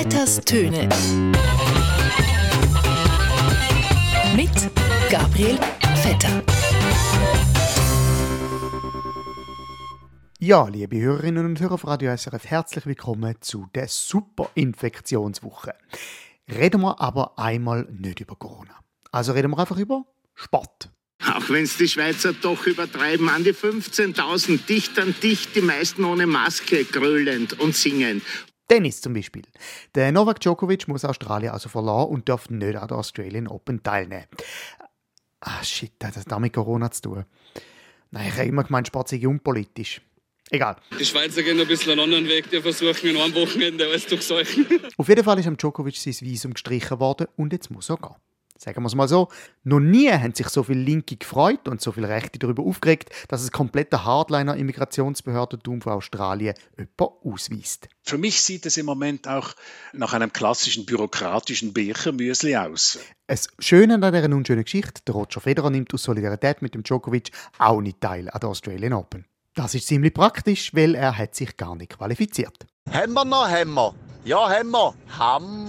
Vetters Töne. Mit Gabriel Vetter. Ja, liebe Hörerinnen und Hörer von Radio SRF, herzlich willkommen zu der Superinfektionswoche. Reden wir aber einmal nicht über Corona. Also reden wir einfach über Sport. Auch wenn es die Schweizer doch übertreiben, an die 15.000 dicht an dicht, die meisten ohne Maske, grölend und singend. Tennis zum Beispiel. Der Novak Djokovic muss Australien also verlassen und darf nicht an der Australian Open teilnehmen. Ah, shit, hat das damit Corona zu tun? Nein, ich habe immer gemeint, Sport sei unpolitisch. Egal. Die Schweizer gehen ein bisschen einen anderen Weg, die versuchen in einem Wochenende alles durchseuchen. Auf jeden Fall ist am Djokovic sein Visum gestrichen worden und jetzt muss er gehen. Sagen wir es mal so, noch nie haben sich so viele Linke gefreut und so viele Rechte darüber aufgeregt, dass es komplette Hardliner-Immigrationsbehördentum von Australien jemand ausweist. Für mich sieht es im Moment auch nach einem klassischen bürokratischen Bechermüsli aus. Es Schöne an dieser unschönen Geschichte, der Roger Federer nimmt aus Solidarität mit dem Djokovic auch nicht teil an der Australian Open. Das ist ziemlich praktisch, weil er hat sich gar nicht qualifiziert. Haben wir noch Hammer? Ja, haben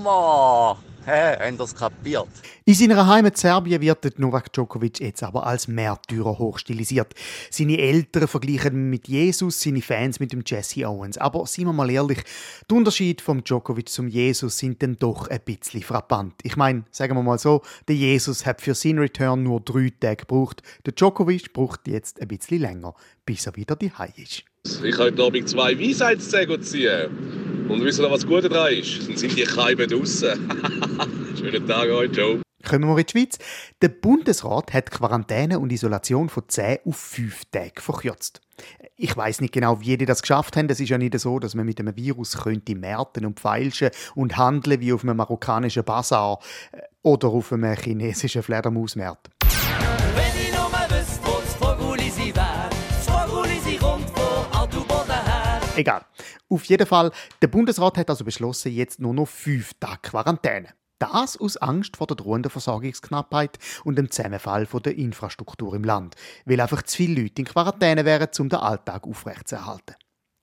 wir. Hä, haben das kapiert? In seiner Heimat Serbien wird Novak Djokovic jetzt aber als Märtyrer hochstilisiert. Seine Eltern vergleichen ihn mit Jesus, seine Fans mit dem Jesse Owens. Aber seien wir mal ehrlich, die Unterschiede vom Djokovic zum Jesus sind dann doch ein bisschen frappant. Ich meine, sagen wir mal so, der Jesus hat für seinen Return nur drei Tage gebraucht. Der Djokovic braucht jetzt ein bisschen länger, bis er wieder die ist. Ich habe heute Abend zwei Weisheitszähne ziehen. Und wisst ihr, was gut daran ist? Dann sind die Keiben draussen. Schönen Tag euch, ciao. Kommen wir in die Schweiz. Der Bundesrat hat Quarantäne und Isolation von 10 auf 5 Tage verkürzt. Ich weiß nicht genau, wie die das geschafft haben. Es ist ja nicht so, dass man mit einem Virus könnte märten und feilschen und handeln wie auf einem marokkanischen Bazar äh, oder auf einem chinesischen Fledermausmarkt. Wenn ich nur wüsste, wo das Vogeli wär, das Vogeli kommt von Autoboden her. Egal. Auf jeden Fall, der Bundesrat hat also beschlossen, jetzt nur noch 5 Tage Quarantäne. Das aus Angst vor der drohenden Versorgungsknappheit und dem Zusammenfall der Infrastruktur im Land, weil einfach zu viele Leute in Quarantäne wären, um den Alltag aufrechtzuerhalten.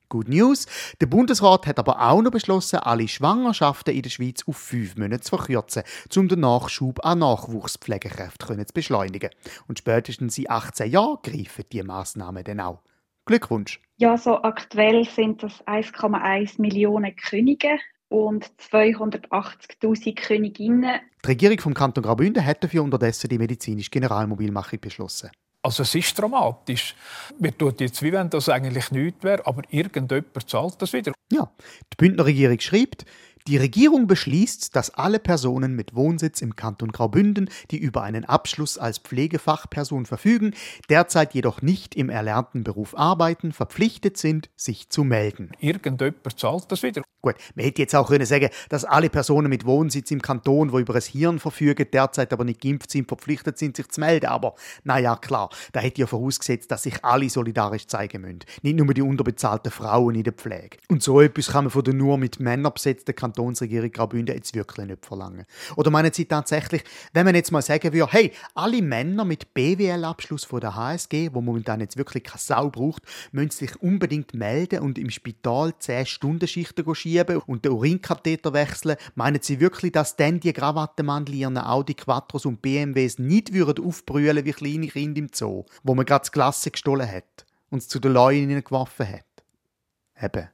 Good News, der Bundesrat hat aber auch noch beschlossen, alle Schwangerschaften in der Schweiz auf fünf Monate zu verkürzen, um den Nachschub an Nachwuchspflegekräften zu beschleunigen. Und spätestens in 18 Jahren greifen diese Massnahmen dann auch. Glückwunsch! Ja, so aktuell sind das 1,1 Millionen Könige und 280.000 Königinnen. Die Regierung vom Kanton Graubünden hat dafür unterdessen die medizinische Generalmobilmachung beschlossen. Also es ist dramatisch. Wir tun jetzt, wie wenn das eigentlich nichts wäre, aber irgendjemand zahlt das wieder. Ja, die Bündner Regierung schreibt, die Regierung beschließt, dass alle Personen mit Wohnsitz im Kanton Graubünden, die über einen Abschluss als Pflegefachperson verfügen, derzeit jedoch nicht im erlernten Beruf arbeiten, verpflichtet sind, sich zu melden. Irgendjemand zahlt das wieder. Gut, man hätte jetzt auch können sagen, dass alle Personen mit Wohnsitz im Kanton, die über ein Hirn verfügen, derzeit aber nicht geimpft sind, verpflichtet sind, sich zu melden. Aber naja, klar, da hätte ja vorausgesetzt, dass sich alle solidarisch zeigen müssen. Nicht nur die unterbezahlten Frauen in der Pflege. Und so etwas kann man von der nur mit Männern besetzten Kantonsregierung Graubünden jetzt wirklich nicht verlangen. Oder meinen Sie tatsächlich, wenn man jetzt mal sagen würde, hey, alle Männer mit BWL-Abschluss von der HSG, wo momentan jetzt wirklich keine Sau braucht, müssen sich unbedingt melden und im Spital 10-Stunden-Schichten schieben und den Urinkatheter wechseln, meinen Sie wirklich, dass dann die Krawattenmandel ihren Audi Quattros und BMWs nicht würden aufbrüllen wie kleine Kinder im Zoo, wo man gerade das Klasse gestohlen hat und es zu den Leuten geworfen hat? Eben.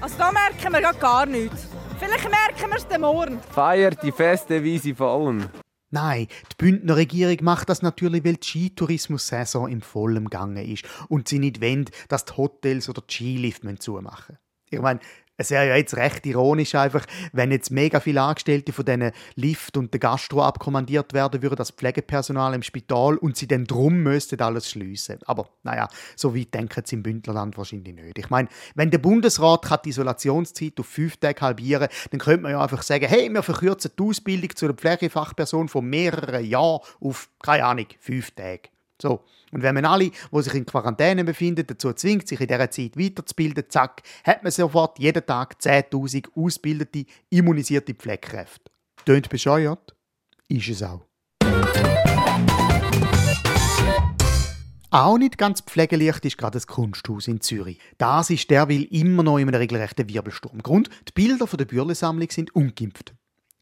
Also da merken wir gar nichts. Vielleicht merken wir es dann morgen. Feiert die Feste, wie sie fallen. Nein, die Bündner Regierung macht das natürlich, weil die Skitourismus-Saison im vollen Gange ist und sie nicht wollen, dass die Hotels oder die Skilifte zumachen müssen. Ich meine, es wäre ja jetzt recht ironisch einfach, wenn jetzt mega viele Angestellte von diesen Lift und der Gastro abkommandiert werden würden, das Pflegepersonal im Spital und sie dann drum müssten alles schließen. Aber naja, so weit denken sie im Bündnerland wahrscheinlich nicht. Ich meine, wenn der Bundesrat kann die Isolationszeit auf fünf Tage halbieren dann könnte man ja einfach sagen, hey, wir verkürzen die Ausbildung zu einer Pflegefachperson von mehreren Jahren auf, keine Ahnung, fünf Tage. So. Und wenn man alle, die sich in Quarantäne befinden, dazu zwingt, sich in dieser Zeit weiterzubilden, zack, hat man sofort jeden Tag 10.000 ausgebildete, immunisierte Pflegekräfte. Tönt bescheuert? Ist es auch. Auch nicht ganz pflegeleicht ist gerade das Kunsthaus in Zürich. Das ist derweil immer noch in einem regelrechten Wirbelsturm. Grund, die Bilder von der Bürle-Sammlung sind ungeimpft.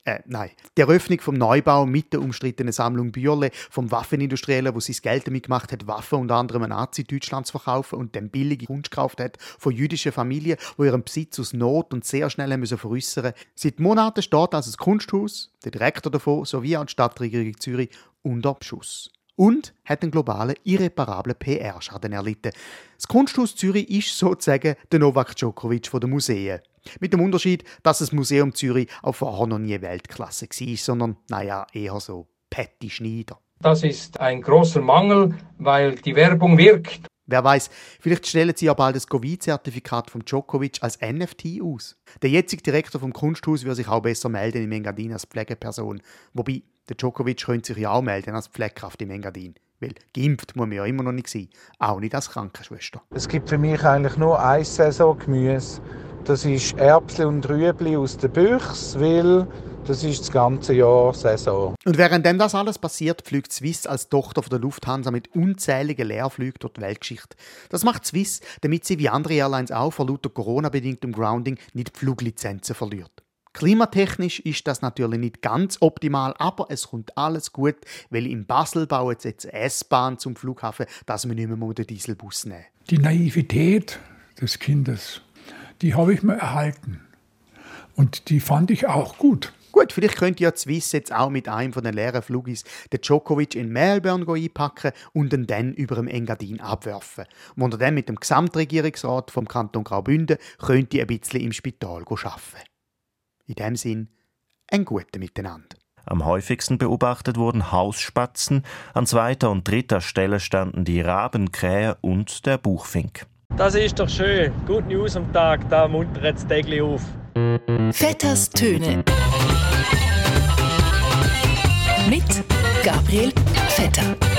Äh, nein. Die Eröffnung vom Neubau mit der umstrittenen Sammlung Bürle vom Waffenindustriellen, wo sein Geld damit gemacht hat, Waffen unter anderem an Nazi-Deutschland zu verkaufen und dann billige Kunst gekauft hat von jüdischen Familien, wo ihren Besitz aus Not und sehr schnell müssen veräußern. Seit Monaten steht also das Kunsthaus, der Direktor davon sowie auch die Stadtregierung Zürich unter Beschuss und hat einen globalen, irreparablen PR-Schaden erlitten. Das Kunsthaus Zürich ist sozusagen der Novak Djokovic der Museen. Mit dem Unterschied, dass das Museum Zürich auch vorher noch nie Weltklasse war, sondern, naja, eher so Patty Schneider. Das ist ein großer Mangel, weil die Werbung wirkt. Wer weiß, vielleicht stellen sie ja bald das Covid-Zertifikat von Djokovic als NFT aus. Der jetzige Direktor vom Kunsthaus würde sich auch besser melden im Engadin als Pflegeperson. Wobei, der Djokovic könnte sich ja auch melden als Pflegekraft im Engadin. Weil geimpft muss man ja immer noch nicht sein. Auch nicht als Krankenschwester. Es gibt für mich eigentlich nur ein Saisongemüse. Das ist Erbsen und Rüebli aus der Büchse, weil das ist das ganze Jahr Saison. Und währenddem das alles passiert, fliegt Swiss als Tochter von der Lufthansa mit unzähligen Leerflügen durch die Weltgeschichte. Das macht Swiss, damit sie wie andere Airlines auch vor lauter Corona-bedingtem Grounding nicht die Fluglizenzen verliert. Klimatechnisch ist das natürlich nicht ganz optimal, aber es kommt alles gut, weil in Basel bauen sie jetzt eine S-Bahn zum Flughafen, dass wir nicht mehr den Dieselbus nehmen. Die Naivität des Kindes die habe ich mir erhalten. Und die fand ich auch gut. Gut, vielleicht könnte ja Swiss jetzt auch mit einem von den leeren Flugis den Djokovic in Melbourne einpacken und ihn dann über dem Engadin abwerfen. Und dann mit dem Gesamtregierungsrat vom Kanton Graubünden könnte ein bisschen im Spital arbeiten. In dem Sinn, ein guten Miteinander. Am häufigsten beobachtet wurden Hausspatzen, an zweiter und dritter Stelle standen die Rabenkrähe und der Buchfink. Das ist doch schön. Good News am Tag, da muntert das täglich auf. Vetters Töne. Mit Gabriel Vetter.